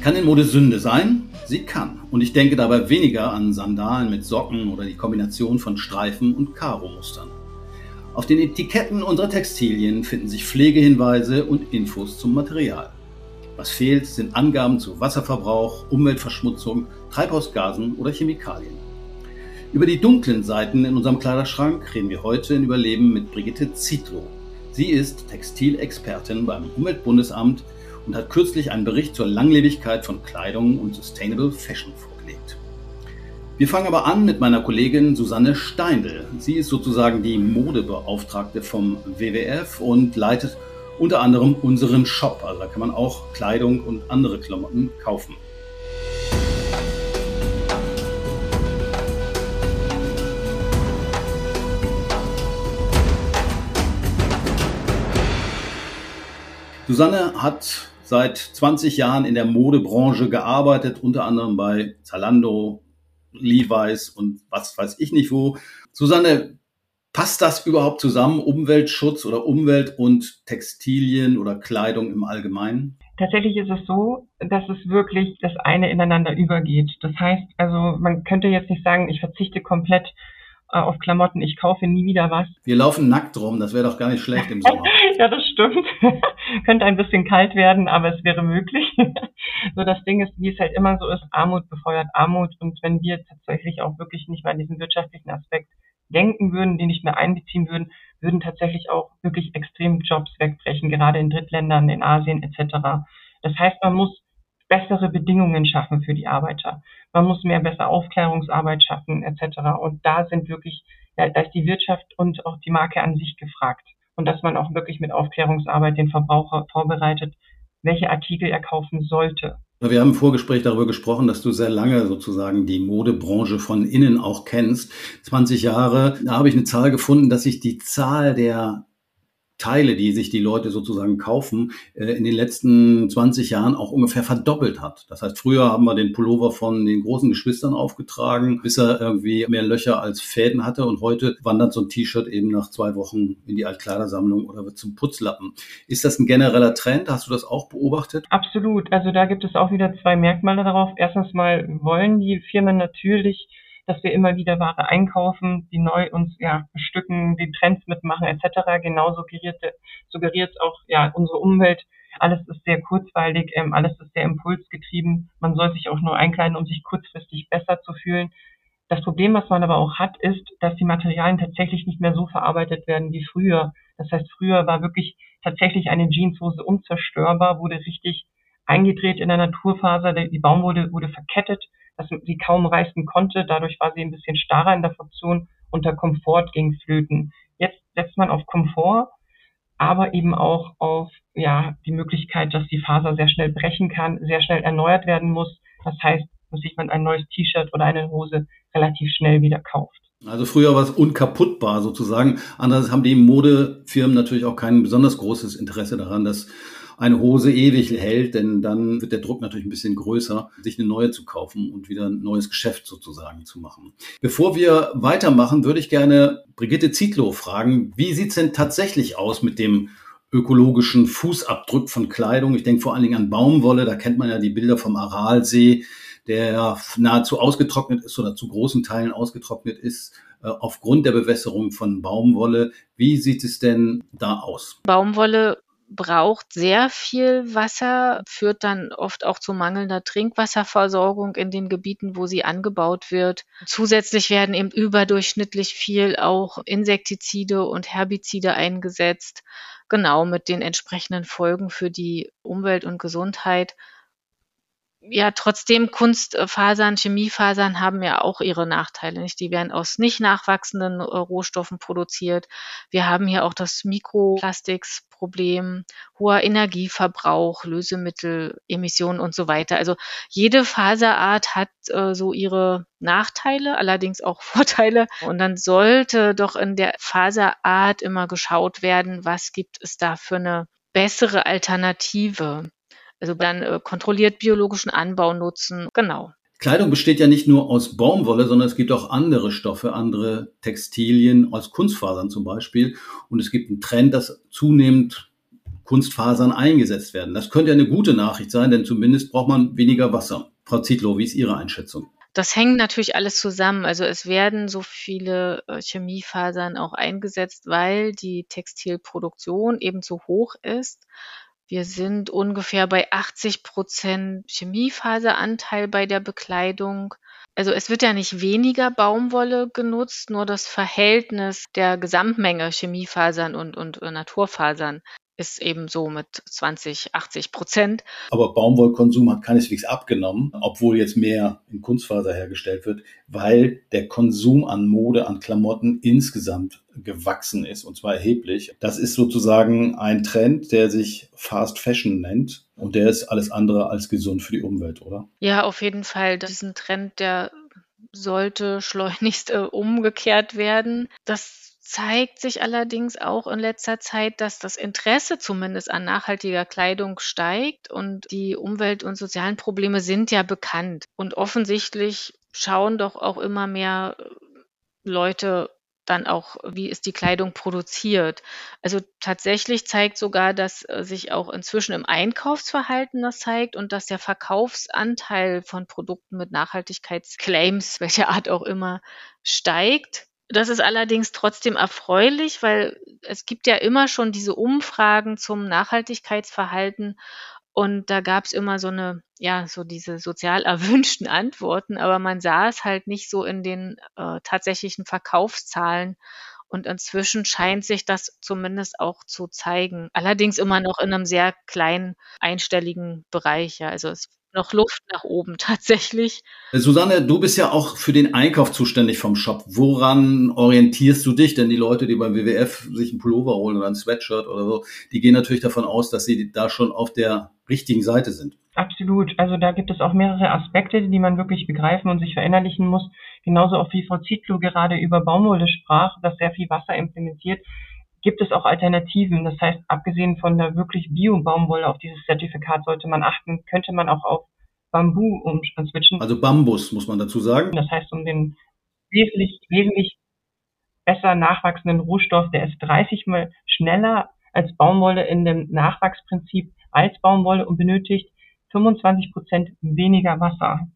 Kann in Mode Sünde sein? Sie kann. Und ich denke dabei weniger an Sandalen mit Socken oder die Kombination von Streifen und Karo-Mustern. Auf den Etiketten unserer Textilien finden sich Pflegehinweise und Infos zum Material. Was fehlt, sind Angaben zu Wasserverbrauch, Umweltverschmutzung, Treibhausgasen oder Chemikalien. Über die dunklen Seiten in unserem Kleiderschrank reden wir heute in Überleben mit Brigitte Zietlow. Sie ist Textilexpertin beim Umweltbundesamt und hat kürzlich einen Bericht zur Langlebigkeit von Kleidung und Sustainable Fashion vorgelegt. Wir fangen aber an mit meiner Kollegin Susanne Steindl. Sie ist sozusagen die Modebeauftragte vom WWF und leitet unter anderem unseren Shop. Also da kann man auch Kleidung und andere Klamotten kaufen. Susanne hat seit 20 Jahren in der Modebranche gearbeitet, unter anderem bei Zalando, Levi's und was weiß ich nicht wo. Susanne, passt das überhaupt zusammen, Umweltschutz oder Umwelt und Textilien oder Kleidung im Allgemeinen? Tatsächlich ist es so, dass es wirklich das eine ineinander übergeht. Das heißt, also man könnte jetzt nicht sagen, ich verzichte komplett auf Klamotten, ich kaufe nie wieder was. Wir laufen nackt rum, das wäre doch gar nicht schlecht im Sommer. ja, das stimmt. Könnte ein bisschen kalt werden, aber es wäre möglich. so das Ding ist, wie es halt immer so ist, Armut befeuert Armut und wenn wir tatsächlich auch wirklich nicht mehr an diesen wirtschaftlichen Aspekt denken würden, den nicht mehr einbeziehen würden, würden tatsächlich auch wirklich extrem Jobs wegbrechen, gerade in Drittländern, in Asien etc. Das heißt, man muss bessere Bedingungen schaffen für die Arbeiter. Man muss mehr besser Aufklärungsarbeit schaffen etc. Und da sind wirklich, ja, da ist die Wirtschaft und auch die Marke an sich gefragt. Und dass man auch wirklich mit Aufklärungsarbeit den Verbraucher vorbereitet, welche Artikel er kaufen sollte. Wir haben im Vorgespräch darüber gesprochen, dass du sehr lange sozusagen die Modebranche von innen auch kennst. 20 Jahre. Da habe ich eine Zahl gefunden, dass sich die Zahl der Teile, die sich die Leute sozusagen kaufen, äh, in den letzten 20 Jahren auch ungefähr verdoppelt hat. Das heißt, früher haben wir den Pullover von den großen Geschwistern aufgetragen, bis er irgendwie mehr Löcher als Fäden hatte und heute wandert so ein T-Shirt eben nach zwei Wochen in die Altkleidersammlung oder wird zum Putzlappen. Ist das ein genereller Trend? Hast du das auch beobachtet? Absolut. Also da gibt es auch wieder zwei Merkmale darauf. Erstens mal wollen die Firmen natürlich dass wir immer wieder Ware einkaufen, die neu uns ja bestücken, die Trends mitmachen etc. Genau suggeriert suggeriert auch ja unsere Umwelt. Alles ist sehr kurzweilig, ähm, alles ist sehr impulsgetrieben. Man soll sich auch nur einkleiden, um sich kurzfristig besser zu fühlen. Das Problem, was man aber auch hat, ist, dass die Materialien tatsächlich nicht mehr so verarbeitet werden wie früher. Das heißt, früher war wirklich tatsächlich eine Jeanshose unzerstörbar, wurde richtig eingedreht in der Naturfaser, die Baumwolle wurde verkettet dass sie kaum reißen konnte. Dadurch war sie ein bisschen starrer in der Funktion und Komfort ging flöten. Jetzt setzt man auf Komfort, aber eben auch auf ja, die Möglichkeit, dass die Faser sehr schnell brechen kann, sehr schnell erneuert werden muss. Das heißt, dass sich man ein neues T-Shirt oder eine Hose relativ schnell wieder kauft. Also früher war es unkaputtbar sozusagen. Andererseits haben die Modefirmen natürlich auch kein besonders großes Interesse daran, dass eine Hose ewig hält, denn dann wird der Druck natürlich ein bisschen größer, sich eine neue zu kaufen und wieder ein neues Geschäft sozusagen zu machen. Bevor wir weitermachen, würde ich gerne Brigitte Zietlow fragen, wie sieht's denn tatsächlich aus mit dem ökologischen Fußabdruck von Kleidung? Ich denke vor allen Dingen an Baumwolle, da kennt man ja die Bilder vom Aralsee, der nahezu ausgetrocknet ist oder zu großen Teilen ausgetrocknet ist äh, aufgrund der Bewässerung von Baumwolle. Wie sieht es denn da aus? Baumwolle braucht sehr viel Wasser, führt dann oft auch zu mangelnder Trinkwasserversorgung in den Gebieten, wo sie angebaut wird. Zusätzlich werden eben überdurchschnittlich viel auch Insektizide und Herbizide eingesetzt, genau mit den entsprechenden Folgen für die Umwelt und Gesundheit ja, trotzdem Kunstfasern, Chemiefasern haben ja auch ihre Nachteile. Nicht? Die werden aus nicht nachwachsenden äh, Rohstoffen produziert. Wir haben hier auch das Mikroplastiksproblem, hoher Energieverbrauch, Lösemittel, Emissionen und so weiter. Also jede Faserart hat äh, so ihre Nachteile, allerdings auch Vorteile. Und dann sollte doch in der Faserart immer geschaut werden, was gibt es da für eine bessere Alternative. Also dann äh, kontrolliert biologischen Anbau nutzen, genau. Kleidung besteht ja nicht nur aus Baumwolle, sondern es gibt auch andere Stoffe, andere Textilien, aus Kunstfasern zum Beispiel. Und es gibt einen Trend, dass zunehmend Kunstfasern eingesetzt werden. Das könnte eine gute Nachricht sein, denn zumindest braucht man weniger Wasser. Frau Zietlow, wie ist Ihre Einschätzung? Das hängt natürlich alles zusammen. Also es werden so viele äh, Chemiefasern auch eingesetzt, weil die Textilproduktion eben so hoch ist. Wir sind ungefähr bei 80 Prozent Chemiefaseranteil bei der Bekleidung. Also es wird ja nicht weniger Baumwolle genutzt, nur das Verhältnis der Gesamtmenge Chemiefasern und, und äh, Naturfasern ist eben so mit 20, 80 Prozent. Aber Baumwollkonsum hat keineswegs abgenommen, obwohl jetzt mehr in Kunstfaser hergestellt wird, weil der Konsum an Mode, an Klamotten insgesamt gewachsen ist und zwar erheblich. Das ist sozusagen ein Trend, der sich Fast Fashion nennt und der ist alles andere als gesund für die Umwelt, oder? Ja, auf jeden Fall. Das ist ein Trend, der sollte schleunigst äh, umgekehrt werden. Das zeigt sich allerdings auch in letzter Zeit, dass das Interesse zumindest an nachhaltiger Kleidung steigt und die Umwelt- und sozialen Probleme sind ja bekannt. Und offensichtlich schauen doch auch immer mehr äh, Leute dann auch, wie ist die Kleidung produziert. Also tatsächlich zeigt sogar, dass äh, sich auch inzwischen im Einkaufsverhalten das zeigt und dass der Verkaufsanteil von Produkten mit Nachhaltigkeitsclaims, welcher Art auch immer, steigt. Das ist allerdings trotzdem erfreulich, weil es gibt ja immer schon diese Umfragen zum Nachhaltigkeitsverhalten und da gab es immer so eine, ja, so diese sozial erwünschten Antworten, aber man sah es halt nicht so in den äh, tatsächlichen Verkaufszahlen. Und inzwischen scheint sich das zumindest auch zu zeigen. Allerdings immer noch in einem sehr kleinen einstelligen Bereich. Ja. Also es noch Luft nach oben tatsächlich. Susanne, du bist ja auch für den Einkauf zuständig vom Shop. Woran orientierst du dich? Denn die Leute, die beim WWF sich einen Pullover holen oder ein Sweatshirt oder so, die gehen natürlich davon aus, dass sie da schon auf der richtigen Seite sind. Absolut. Also da gibt es auch mehrere Aspekte, die man wirklich begreifen und sich verinnerlichen muss. Genauso auch wie Frau Zietlow gerade über Baumwolle sprach, das sehr viel Wasser implementiert gibt es auch Alternativen. Das heißt, abgesehen von der wirklich Bio-Baumwolle auf dieses Zertifikat sollte man achten, könnte man auch auf Bambu umswitchen. Also Bambus, muss man dazu sagen. Das heißt, um den wesentlich, wesentlich besser nachwachsenden Rohstoff, der ist 30 mal schneller als Baumwolle in dem Nachwachsprinzip als Baumwolle und benötigt 25 Prozent weniger Wasser.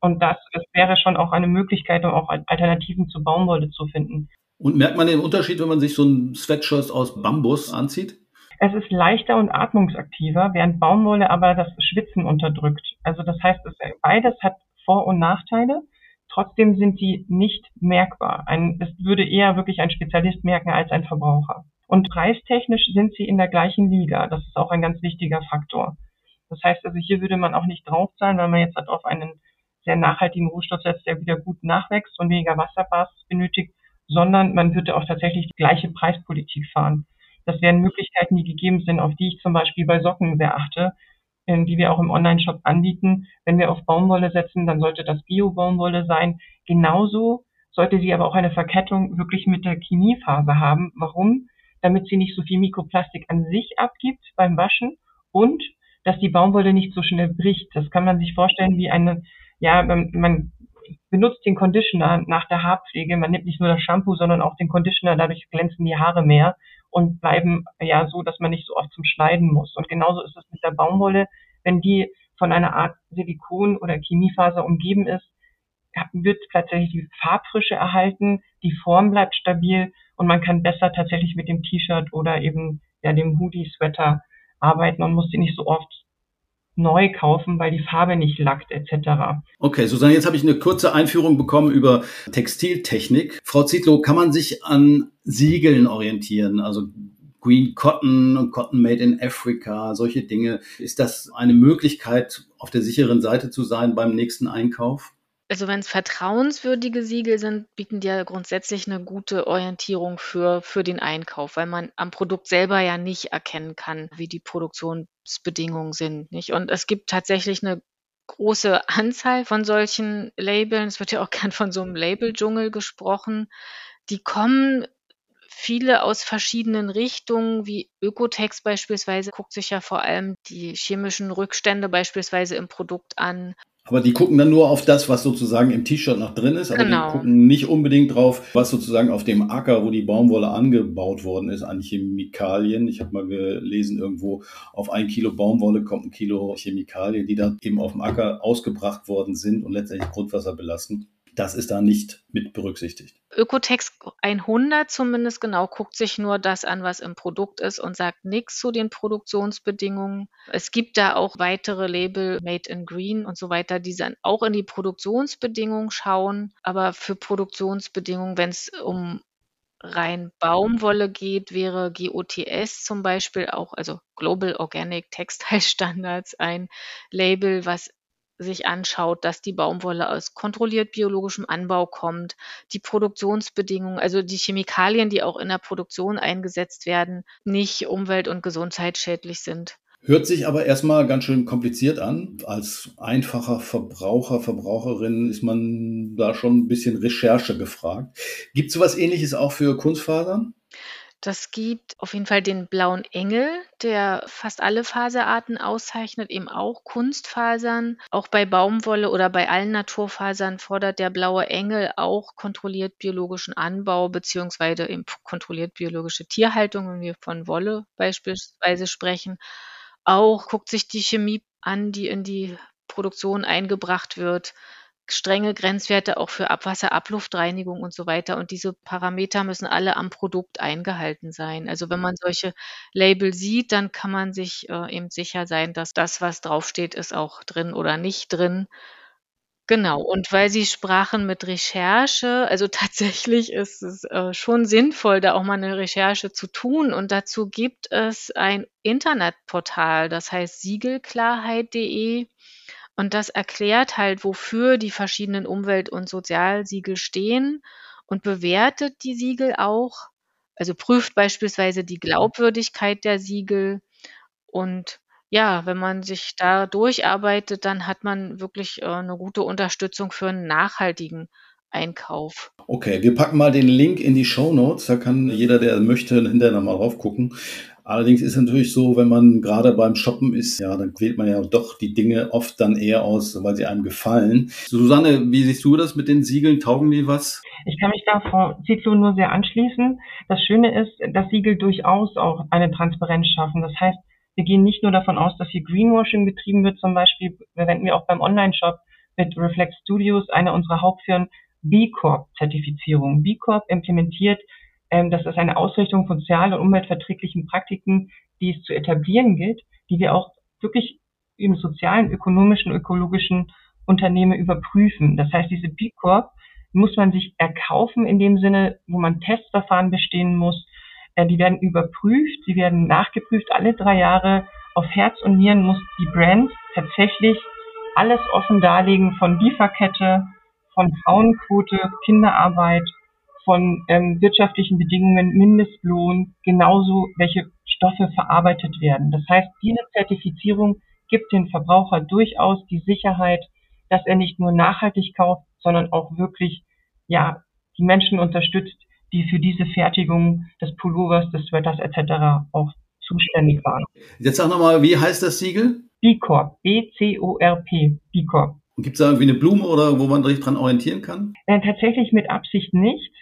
Und das, das wäre schon auch eine Möglichkeit, um auch Alternativen zu Baumwolle zu finden. Und merkt man den Unterschied, wenn man sich so ein Sweatshirt aus Bambus anzieht? Es ist leichter und atmungsaktiver, während Baumwolle aber das Schwitzen unterdrückt. Also das heißt, es, beides hat Vor- und Nachteile. Trotzdem sind sie nicht merkbar. Ein, es würde eher wirklich ein Spezialist merken als ein Verbraucher. Und preistechnisch sind sie in der gleichen Liga. Das ist auch ein ganz wichtiger Faktor. Das heißt also, hier würde man auch nicht draufzahlen, weil man jetzt halt auf einen sehr nachhaltigen Rohstoff setzt, der wieder gut nachwächst und weniger Wasserbasis benötigt, sondern man würde auch tatsächlich die gleiche Preispolitik fahren. Das wären Möglichkeiten, die gegeben sind, auf die ich zum Beispiel bei Socken sehr achte, ähm, die wir auch im Online-Shop anbieten. Wenn wir auf Baumwolle setzen, dann sollte das Bio-Baumwolle sein. Genauso sollte sie aber auch eine Verkettung wirklich mit der Chemiephase haben. Warum? Damit sie nicht so viel Mikroplastik an sich abgibt beim Waschen und dass die Baumwolle nicht so schnell bricht. Das kann man sich vorstellen wie eine, ja, man benutzt den Conditioner nach der Haarpflege. Man nimmt nicht nur das Shampoo, sondern auch den Conditioner. Dadurch glänzen die Haare mehr und bleiben ja so, dass man nicht so oft zum Schneiden muss. Und genauso ist es mit der Baumwolle. Wenn die von einer Art Silikon oder Chemiefaser umgeben ist, wird tatsächlich die Farbfrische erhalten, die Form bleibt stabil und man kann besser tatsächlich mit dem T-Shirt oder eben ja dem Hoodie-Sweater arbeiten und muss sie nicht so oft neu kaufen, weil die Farbe nicht lackt etc. Okay, Susanne, jetzt habe ich eine kurze Einführung bekommen über Textiltechnik. Frau Zietlow, kann man sich an Siegeln orientieren? Also Green Cotton und Cotton Made in Africa, solche Dinge. Ist das eine Möglichkeit, auf der sicheren Seite zu sein beim nächsten Einkauf? Also wenn es vertrauenswürdige Siegel sind, bieten die ja grundsätzlich eine gute Orientierung für, für den Einkauf, weil man am Produkt selber ja nicht erkennen kann, wie die Produktionsbedingungen sind. Nicht? Und es gibt tatsächlich eine große Anzahl von solchen Labeln. Es wird ja auch gern von so einem Label-Dschungel gesprochen. Die kommen viele aus verschiedenen Richtungen, wie Ökotex beispielsweise, guckt sich ja vor allem die chemischen Rückstände beispielsweise im Produkt an Aber die gucken dann nur auf das, was sozusagen im T-Shirt noch drin ist, aber Genau. die gucken nicht unbedingt drauf, was sozusagen auf dem Acker, wo die Baumwolle angebaut worden ist, an Chemikalien. Ich habe mal gelesen, irgendwo auf ein Kilo Baumwolle kommt ein Kilo Chemikalien, die dann eben auf dem Acker ausgebracht worden sind und letztendlich Grundwasser belasten. Das ist da nicht mit berücksichtigt. Ökotex 100 zumindest genau guckt sich nur das an, was im Produkt ist und sagt nichts zu den Produktionsbedingungen. Es gibt da auch weitere Label, Made in Green und so weiter, die dann auch in die Produktionsbedingungen schauen. Aber für Produktionsbedingungen, wenn es um rein Baumwolle geht, wäre GOTS zum Beispiel auch, also Global Organic Textile Standards, ein Label, was sich anschaut, dass die Baumwolle aus kontrolliert biologischem Anbau kommt, die Produktionsbedingungen, also die Chemikalien, die auch in der Produktion eingesetzt werden, nicht umwelt- und gesundheitsschädlich sind. Hört sich aber erstmal ganz schön kompliziert an. Als einfacher Verbraucher, Verbraucherin ist man da schon ein bisschen Recherche gefragt. Gibt es sowas ähnliches auch für Kunstfasern? Das gibt auf jeden Fall den blauen Engel, der fast alle Faserarten auszeichnet, eben auch Kunstfasern. Auch bei Baumwolle oder bei allen Naturfasern fordert der blaue Engel auch kontrolliert biologischen Anbau beziehungsweise eben kontrolliert biologische Tierhaltung, wenn wir von Wolle beispielsweise sprechen. Auch guckt sich die Chemie an, die in die Produktion eingebracht wird strenge Grenzwerte auch für Abwasser, Abluftreinigung und so weiter. Und diese Parameter müssen alle am Produkt eingehalten sein. Also wenn man solche Label sieht, dann kann man sich äh, eben sicher sein, dass das, was draufsteht, ist auch drin oder nicht drin. Genau. Und weil Sie sprachen mit Recherche, also tatsächlich ist es äh, schon sinnvoll, da auch mal eine Recherche zu tun. Und dazu gibt es ein Internetportal, das heißt siegelklarheit.de. Und das erklärt halt, wofür die verschiedenen Umwelt- und Sozialsiegel stehen und bewertet die Siegel auch. Also prüft beispielsweise die Glaubwürdigkeit der Siegel. Und ja, wenn man sich da durcharbeitet, dann hat man wirklich äh, eine gute Unterstützung für einen nachhaltigen Einkauf. Okay, wir packen mal den Link in die Show Notes. Da kann jeder, der möchte, hinterher nochmal drauf gucken. Allerdings ist es natürlich so, wenn man gerade beim Shoppen ist, ja, dann wählt man ja doch die Dinge oft dann eher aus, weil sie einem gefallen. Susanne, wie siehst du das mit den Siegeln? Taugen die was? Ich kann mich da Frau Zitlo nur sehr anschließen. Das Schöne ist, dass Siegel durchaus auch eine Transparenz schaffen. Das heißt, wir gehen nicht nur davon aus, dass hier Greenwashing betrieben wird. Zum Beispiel verwenden wir auch beim Online-Shop mit Reflect Studios, einer unserer Hauptfirmen, B Corp-Zertifizierung. B Corp implementiert das ist eine Ausrichtung von sozial- und umweltverträglichen Praktiken, die es zu etablieren gilt, die wir auch wirklich im sozialen, ökonomischen, ökologischen Unternehmen überprüfen. Das heißt, diese B Corp muss man sich erkaufen in dem Sinne, wo man Testverfahren bestehen muss. Äh, die werden überprüft, sie werden nachgeprüft. Alle drei Jahre auf Herz und Nieren muss die Brand tatsächlich alles offen darlegen von Lieferkette, von Frauenquote, Kinderarbeit, von ähm, wirtschaftlichen Bedingungen, Mindestlohn, genauso welche Stoffe verarbeitet werden. Das heißt, diese Zertifizierung gibt dem Verbraucher durchaus die Sicherheit, dass er nicht nur nachhaltig kauft, sondern auch wirklich ja die Menschen unterstützt, die für diese Fertigung des Pullovers, des Sweaters etc. auch zuständig waren. Jetzt sag nochmal, wie heißt das Siegel? B-C-O-R-P, B Corp. Und gibt es da irgendwie eine Blume oder wo man sich dran orientieren kann? Äh, tatsächlich mit Absicht nicht.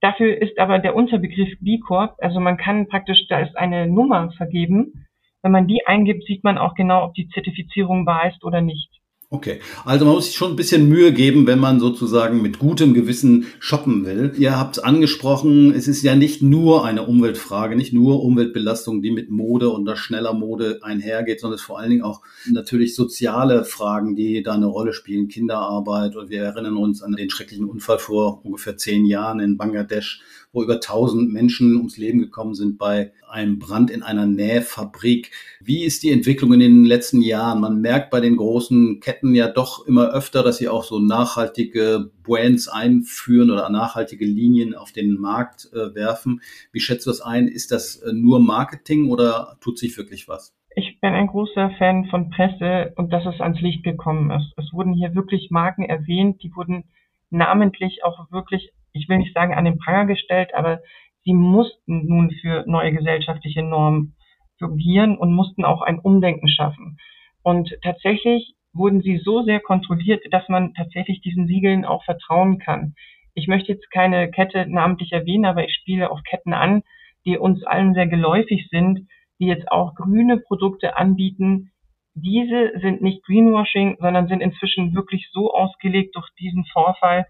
Dafür ist aber der Unterbegriff B Corp, also man kann praktisch, da ist eine Nummer vergeben. Wenn man die eingibt, sieht man auch genau, ob die Zertifizierung wahr ist oder nicht. Okay, also man muss sich schon ein bisschen Mühe geben, wenn man sozusagen mit gutem Gewissen shoppen will. Ihr habt es angesprochen, es ist ja nicht nur eine Umweltfrage, nicht nur Umweltbelastung, die mit Mode und der schneller Mode einhergeht, sondern es ist vor allen Dingen auch natürlich soziale Fragen, die da eine Rolle spielen, Kinderarbeit. Und wir erinnern uns an den schrecklichen Unfall vor ungefähr zehn Jahren in Bangladesch, wo über 1000 Menschen ums Leben gekommen sind bei einem Brand in einer Nähfabrik. Wie ist die Entwicklung in den letzten Jahren? Man merkt bei den großen Ketten ja doch immer öfter, dass sie auch so nachhaltige Brands einführen oder nachhaltige Linien auf den Markt äh, werfen. Wie schätzt du das ein? Ist das äh, nur Marketing oder tut sich wirklich was? Ich bin ein großer Fan von Presse und dass es ans Licht gekommen ist. Es wurden hier wirklich Marken erwähnt, die wurden namentlich auch wirklich, ich will nicht sagen an den Pranger gestellt, aber sie mussten nun für neue gesellschaftliche Normen fungieren und mussten auch ein Umdenken schaffen. Und tatsächlich wurden sie so sehr kontrolliert, dass man tatsächlich diesen Siegeln auch vertrauen kann. Ich möchte jetzt keine Kette namentlich erwähnen, aber ich spiele auf Ketten an, die uns allen sehr geläufig sind, die jetzt auch grüne Produkte anbieten. Diese sind nicht Greenwashing, sondern sind inzwischen wirklich so ausgelegt durch diesen Vorfall,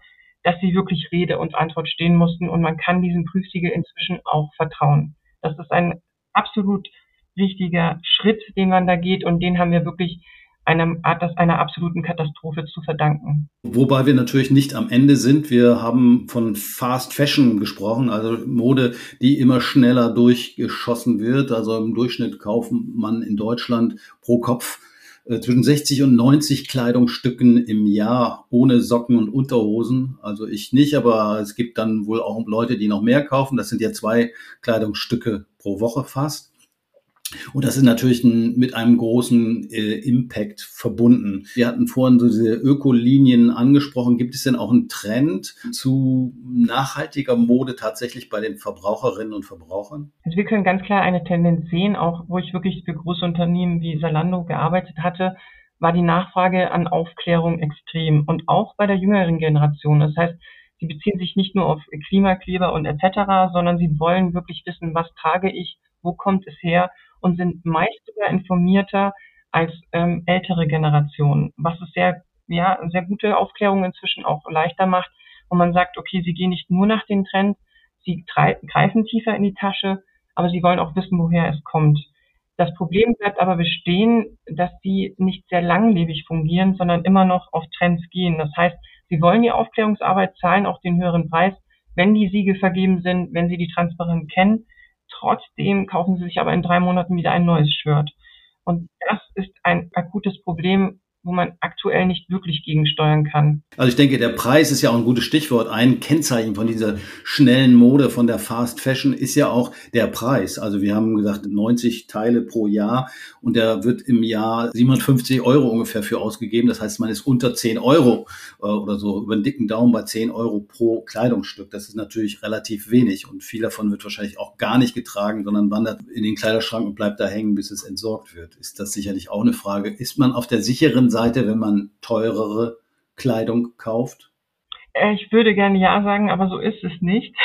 dass sie wirklich Rede und Antwort stehen mussten und man kann diesem Prüfsiegel inzwischen auch vertrauen. Das ist ein absolut wichtiger Schritt, den man da geht und den haben wir wirklich einer, einer absoluten Katastrophe zu verdanken. Wobei wir natürlich nicht am Ende sind. Wir haben von Fast Fashion gesprochen, also Mode, die immer schneller durchgeschossen wird. Also im Durchschnitt kauft man in Deutschland pro Kopf zwischen 60 und 90 Kleidungsstücken im Jahr ohne Socken und Unterhosen. Also ich nicht, aber es gibt dann wohl auch Leute, die noch mehr kaufen. Das sind ja zwei Kleidungsstücke pro Woche fast. Und das ist natürlich ein, mit einem großen äh, Impact verbunden. Wir hatten vorhin so diese Ökolinien angesprochen. Gibt es denn auch einen Trend zu nachhaltiger Mode tatsächlich bei den Verbraucherinnen und Verbrauchern? Also wir können ganz klar eine Tendenz sehen, auch wo ich wirklich für große Unternehmen wie Salando gearbeitet hatte, war die Nachfrage an Aufklärung extrem und auch bei der jüngeren Generation. Das heißt, sie beziehen sich nicht nur auf Klimakleber und etc., sondern sie wollen wirklich wissen, was trage ich, wo kommt es her und sind meist sogar informierter als ähm, ältere Generationen, was es sehr, ja, sehr gute Aufklärung inzwischen auch leichter macht, wo man sagt, okay, sie gehen nicht nur nach den Trends, sie greifen tiefer in die Tasche, aber sie wollen auch wissen, woher es kommt. Das Problem bleibt aber bestehen, dass sie nicht sehr langlebig fungieren, sondern immer noch auf Trends gehen. Das heißt, sie wollen die Aufklärungsarbeit, zahlen auch den höheren Preis, wenn die Siegel vergeben sind, wenn sie die Transparenz kennen, Trotzdem kaufen sie sich aber in drei Monaten wieder ein neues Shirt. Und das ist ein akutes Problem, wo man aktuell nicht wirklich gegensteuern kann. Also ich denke, der Preis ist ja auch ein gutes Stichwort. Ein Kennzeichen von dieser schnellen Mode, von der Fast Fashion ist ja auch der Preis. Also wir haben gesagt 90 Teile pro Jahr und der wird im Jahr 750 Euro ungefähr für ausgegeben. Das heißt, man ist unter 10 Euro äh, oder so über den dicken Daumen bei 10 Euro pro Kleidungsstück. Das ist natürlich relativ wenig und viel davon wird wahrscheinlich auch gar nicht getragen, sondern wandert in den Kleiderschrank und bleibt da hängen, bis es entsorgt wird. Ist das sicherlich auch eine Frage. Ist man auf der sicheren Seite Seite, wenn man teurere Kleidung kauft? Äh, ich würde gerne ja sagen, aber so ist es nicht.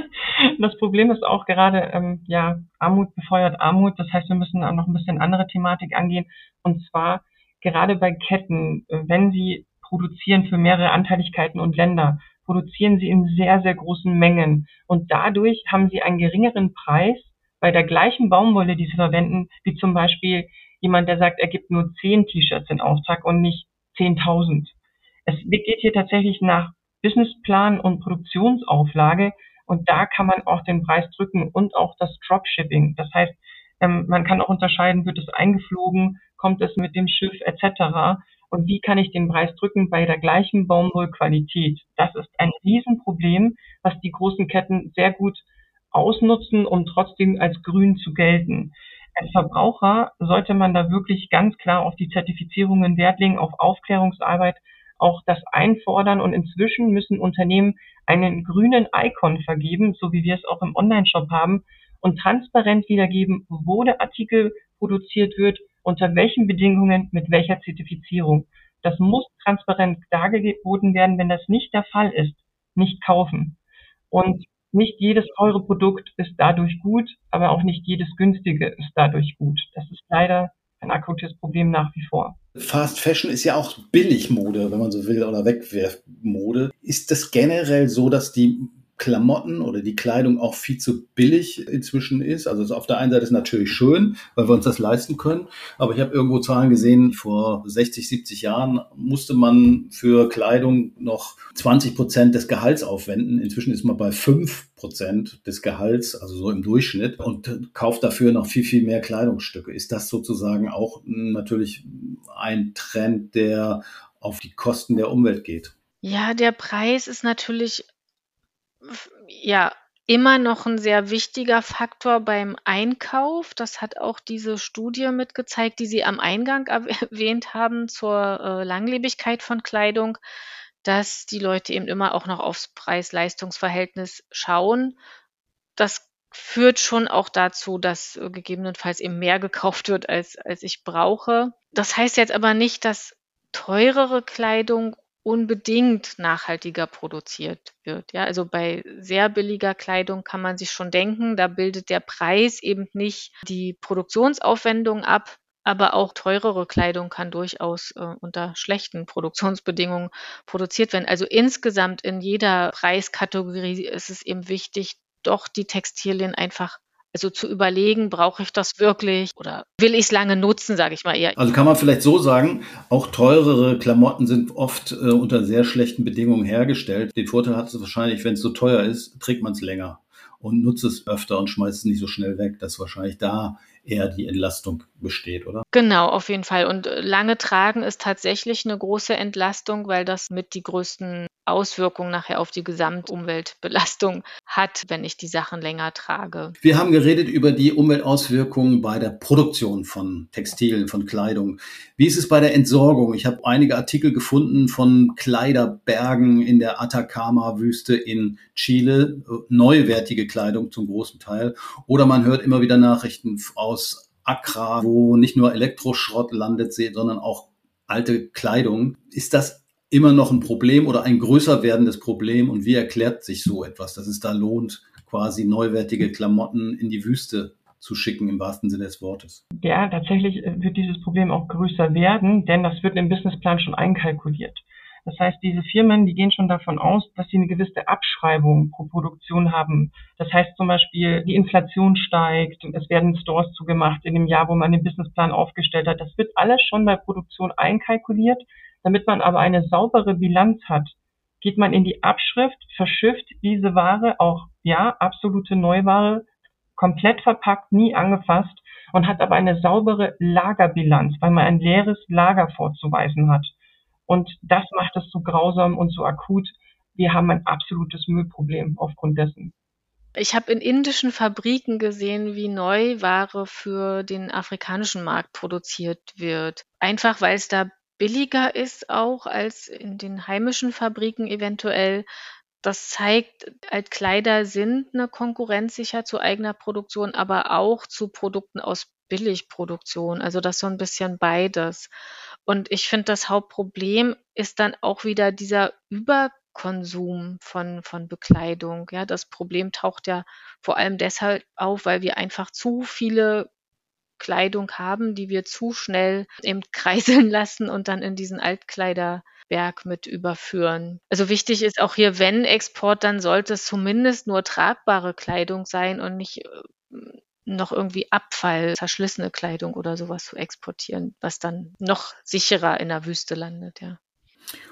das Problem ist auch gerade, ähm, ja, Armut befeuert Armut. Das heißt, wir müssen auch noch ein bisschen andere Thematik angehen. Und zwar gerade bei Ketten, äh, wenn sie produzieren für mehrere Anteiligkeiten und Länder, produzieren sie in sehr, sehr großen Mengen. Und dadurch haben sie einen geringeren Preis bei der gleichen Baumwolle, die sie verwenden, wie zum Beispiel jemand, der sagt, er gibt nur zehn T-Shirts in Auftrag und nicht 10.000. Es geht hier tatsächlich nach Businessplan und Produktionsauflage und da kann man auch den Preis drücken und auch das Dropshipping. Das heißt, ähm, man kann auch unterscheiden, wird es eingeflogen, kommt es mit dem Schiff etc. Und wie kann ich den Preis drücken bei der gleichen Baumwollqualität? Das ist ein Riesenproblem, was die großen Ketten sehr gut ausnutzen, um trotzdem als grün zu gelten als Verbraucher sollte man da wirklich ganz klar auf die Zertifizierungen Wert legen, auf Aufklärungsarbeit, auch das einfordern und inzwischen müssen Unternehmen einen grünen Icon vergeben, so wie wir es auch im Online-Shop haben und transparent wiedergeben, wo der Artikel produziert wird, unter welchen Bedingungen, mit welcher Zertifizierung. Das muss transparent dargeboten werden. Wenn das nicht der Fall ist, nicht kaufen. Und nicht jedes teure Produkt ist dadurch gut, aber auch nicht jedes günstige ist dadurch gut. Das ist leider ein akutes Problem nach wie vor. Fast Fashion ist ja auch Billigmode, wenn man so will, oder Wegwerfmode. Ist das generell so, dass die Klamotten oder die Kleidung auch viel zu billig inzwischen ist. Also auf der einen Seite ist natürlich schön, weil wir uns das leisten können. Aber ich habe irgendwo Zahlen gesehen, vor 60, 70 Jahren musste man für Kleidung noch 20 Prozent des Gehalts aufwenden. Inzwischen ist man bei 5 Prozent des Gehalts, also so im Durchschnitt, und kauft dafür noch viel, viel mehr Kleidungsstücke. Ist das sozusagen auch natürlich ein Trend, der auf die Kosten der Umwelt geht? Ja, der Preis ist natürlich ja, immer noch ein sehr wichtiger Faktor beim Einkauf. Das hat auch diese Studie mitgezeigt, die Sie am Eingang erwähnt haben zur, äh, Langlebigkeit von Kleidung, dass die Leute eben immer auch noch aufs Preis-Leistungs-Verhältnis schauen. Das führt schon auch dazu, dass, äh, gegebenenfalls eben mehr gekauft wird, als als ich brauche. Das heißt jetzt aber nicht, dass teurere Kleidung unbedingt nachhaltiger produziert wird. Ja, also bei sehr billiger Kleidung kann man sich schon denken, da bildet der Preis eben nicht die Produktionsaufwendung ab, aber auch teurere Kleidung kann durchaus äh, unter schlechten Produktionsbedingungen produziert werden. Also insgesamt in jeder Preiskategorie ist es eben wichtig, doch die Textilien einfach also zu überlegen, brauche ich das wirklich oder will ich es lange nutzen, sage ich mal eher. Also kann man vielleicht so sagen, auch teurere Klamotten sind oft äh, unter sehr schlechten Bedingungen hergestellt. Den Vorteil hat es wahrscheinlich, wenn es so teuer ist, trägt man es länger und nutzt es öfter und schmeißt es nicht so schnell weg. Das ist wahrscheinlich da eher die Entlastung besteht, oder? Genau, auf jeden Fall. Und äh, lange tragen ist tatsächlich eine große Entlastung, weil das mit die größten Auswirkungen nachher auf die Gesamtumweltbelastung hat, wenn ich die Sachen länger trage. Wir haben geredet über die Umweltauswirkungen bei der Produktion von Textilien, von Kleidung. Wie ist es bei der Entsorgung? Ich habe einige Artikel gefunden von Kleiderbergen in der Atacama-Wüste in Chile, neuwertige Kleidung zum großen Teil. Oder man hört immer wieder Nachrichten aus Accra, wo nicht nur Elektroschrott landet, sondern auch alte Kleidung. Ist das immer noch ein Problem oder ein größer werdendes Problem? Und wie erklärt sich so etwas, dass es da lohnt, quasi neuwertige Klamotten in die Wüste zu schicken, im wahrsten Sinne des Wortes? Ja, tatsächlich äh, wird dieses Problem auch größer werden, denn das wird im Businessplan schon einkalkuliert. Das heißt, diese Firmen, die gehen schon davon aus, dass sie eine gewisse Abschreibung pro Produktion haben. Das heißt zum Beispiel, die Inflation steigt es werden Stores zugemacht in dem Jahr, wo man den Businessplan aufgestellt hat. Das wird alles schon bei Produktion einkalkuliert. Damit man aber eine saubere Bilanz hat, geht man in die Abschrift, verschifft diese Ware auch, ja, absolute Neuware, komplett verpackt, nie angefasst und hat aber eine saubere Lagerbilanz, weil man ein leeres Lager vorzuweisen hat. Und das macht es so grausam und so akut. Wir haben ein absolutes Müllproblem aufgrund dessen. Ich habe in indischen Fabriken gesehen, wie Neuware für den afrikanischen Markt produziert wird. Einfach weil es da billiger ist auch als in den heimischen Fabriken eventuell. Das zeigt, Altkleider sind eine Konkurrenz sicher zu eigener Produktion, aber auch zu Produkten aus Billigproduktion. Also das so ein bisschen beides. Und ich finde, das Hauptproblem ist dann auch wieder dieser Überkonsum von, von Bekleidung. Ja, das Problem taucht ja vor allem deshalb auf, weil wir einfach zu viele Kleidung haben, die wir zu schnell eben kreiseln lassen und dann in diesen Altkleiderberg mit überführen. Also wichtig ist auch hier, wenn Export, dann sollte es zumindest nur tragbare Kleidung sein und nicht äh, noch irgendwie Abfall, zerschlissene Kleidung oder sowas zu exportieren, was dann noch sicherer in der Wüste landet, ja.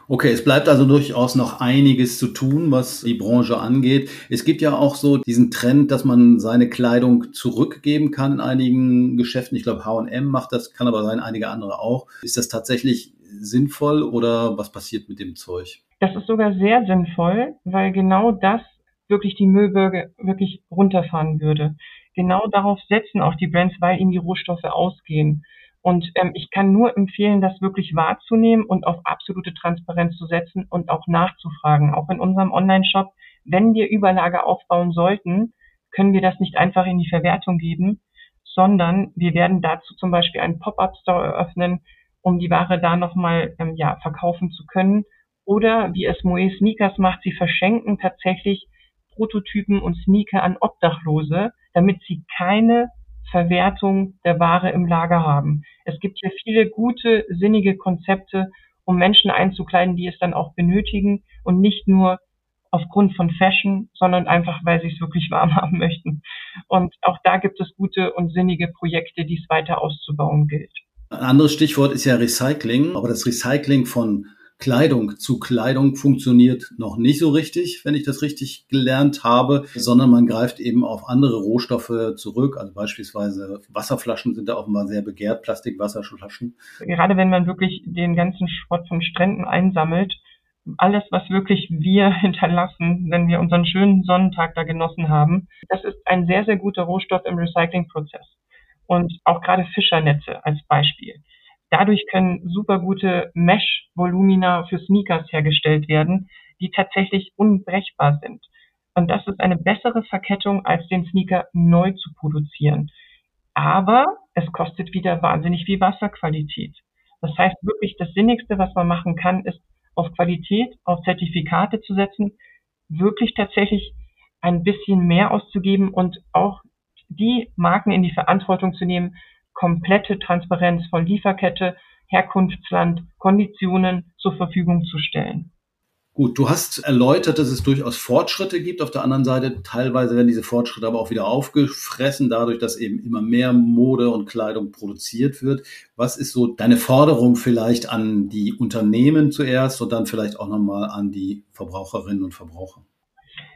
Okay, es bleibt also durchaus noch einiges zu tun, was die Branche angeht. Es gibt ja auch so diesen Trend, dass man seine Kleidung zurückgeben kann in einigen Geschäften. Ich glaube, H&M macht das, kann aber sein, einige andere auch. Ist das tatsächlich sinnvoll oder was passiert mit dem Zeug? Das ist sogar sehr sinnvoll, weil genau das wirklich die Müllbürger wirklich runterfahren würde. Genau darauf setzen auch die Brands, weil ihnen die Rohstoffe ausgehen. Und ähm, ich kann nur empfehlen, das wirklich wahrzunehmen und auf absolute Transparenz zu setzen und auch nachzufragen. Auch in unserem Online-Shop, wenn wir Überlage aufbauen sollten, können wir das nicht einfach in die Verwertung geben, sondern wir werden dazu zum Beispiel einen Pop-up-Store eröffnen, um die Ware da nochmal ähm, ja, verkaufen zu können. Oder wie es Moe Sneakers macht, sie verschenken tatsächlich Prototypen und Sneaker an Obdachlose, damit sie keine Verwertung der Ware im Lager haben. Es gibt hier viele gute, sinnige Konzepte, um Menschen einzukleiden, die es dann auch benötigen und nicht nur aufgrund von Fashion, sondern einfach, weil sie es wirklich warm haben möchten. Und auch da gibt es gute und sinnige Projekte, die es weiter auszubauen gilt. Ein anderes Stichwort ist ja Recycling, aber das Recycling von Kleidung zu Kleidung funktioniert noch nicht so richtig, wenn ich das richtig gelernt habe, sondern man greift eben auf andere Rohstoffe zurück. Also beispielsweise Wasserflaschen sind da offenbar sehr begehrt, Plastikwasserflaschen. Gerade wenn man wirklich den ganzen Schrott von Stränden einsammelt, alles, was wirklich wir hinterlassen, wenn wir unseren schönen Sonnentag da genossen haben, das ist ein sehr, sehr guter Rohstoff im Recyclingprozess. Und auch gerade Fischernetze als Beispiel. Dadurch können super gute Mesh-Volumina für Sneakers hergestellt werden, die tatsächlich unbrechbar sind. Und das ist eine bessere Verkettung, als den Sneaker neu zu produzieren. Aber es kostet wieder wahnsinnig viel Wasserqualität. Das heißt wirklich, das Sinnigste, was man machen kann, ist auf Qualität, auf Zertifikate zu setzen, wirklich tatsächlich ein bisschen mehr auszugeben und auch die Marken in die Verantwortung zu nehmen, komplette Transparenz von Lieferkette, Herkunftsland, Konditionen zur Verfügung zu stellen. Gut, du hast erläutert, dass es durchaus Fortschritte gibt. Auf der anderen Seite teilweise werden diese Fortschritte aber auch wieder aufgefressen, dadurch, dass eben immer mehr Mode und Kleidung produziert wird. Was ist so deine Forderung vielleicht an die Unternehmen zuerst und dann vielleicht auch nochmal an die Verbraucherinnen und Verbraucher?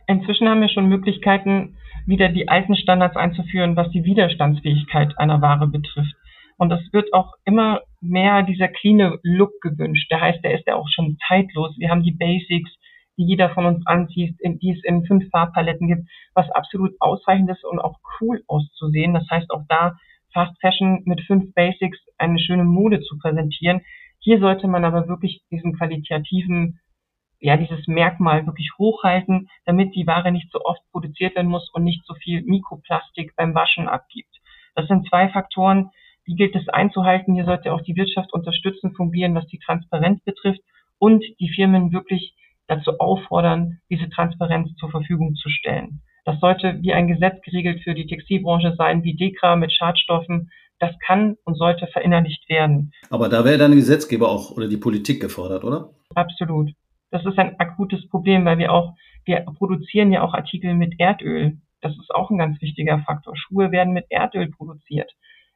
Inzwischen haben wir schon Möglichkeiten, wieder die alten Standards einzuführen, was die Widerstandsfähigkeit einer Ware betrifft. Und es wird auch immer mehr dieser clean Look gewünscht. Der heißt, der ist ja auch schon zeitlos. Wir haben die Basics, die jeder von uns anzieht, die es in fünf Farbpaletten gibt, was absolut ausreichend ist und auch cool auszusehen. Das heißt auch da Fast Fashion mit fünf Basics eine schöne Mode zu präsentieren. Hier sollte man aber wirklich diesen qualitativen, ja, dieses Merkmal wirklich hochhalten, damit die Ware nicht so oft produziert werden muss und nicht so viel Mikroplastik beim Waschen abgibt. Das sind zwei Faktoren, die gilt es einzuhalten. Hier sollte auch die Wirtschaft unterstützend fungieren, was die Transparenz betrifft und die Firmen wirklich dazu auffordern, diese Transparenz zur Verfügung zu stellen. Das sollte wie ein Gesetz geregelt für die Textilbranche sein, wie DEKRA mit Schadstoffen. Das kann und sollte verinnerlicht werden. Aber da wäre dann Gesetzgeber auch oder die Politik gefordert, oder? Absolut. Das ist ein akutes Problem, weil wir auch, wir produzieren ja auch Artikel mit Erdöl. Das ist auch ein ganz wichtiger Faktor. Schuhe werden mit Erdöl produziert.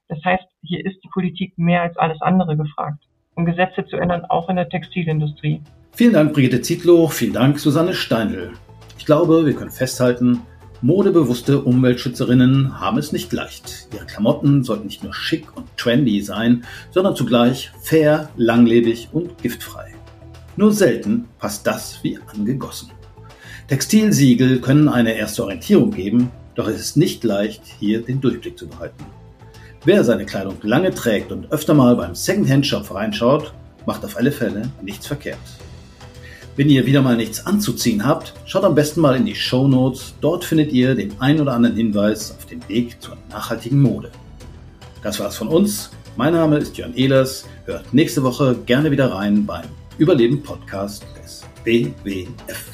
Das heißt, hier ist die Politik mehr als alles andere gefragt, um Gesetze zu ändern, auch in der Textilindustrie. Vielen Dank, Brigitte Zietlow. Vielen Dank, Susanne Steindl. Ich glaube, wir können festhalten, modebewusste Umweltschützerinnen haben es nicht leicht. Ihre Klamotten sollten nicht nur schick und trendy sein, sondern zugleich fair, langlebig und giftfrei. Nur selten passt das wie angegossen. Textilsiegel können eine erste Orientierung geben, doch es ist nicht leicht, hier den Durchblick zu behalten. Wer seine Kleidung lange trägt und öfter mal beim Secondhand-Shop reinschaut, macht auf alle Fälle nichts verkehrt. Wenn ihr wieder mal nichts anzuziehen habt, schaut am besten mal in die Show Notes. Dort findet ihr den ein oder anderen Hinweis auf den Weg zur nachhaltigen Mode. Das war's von uns. Mein Name ist Jörn Ehlers. Hört nächste Woche gerne wieder rein beim Überleben Podcast des WWF.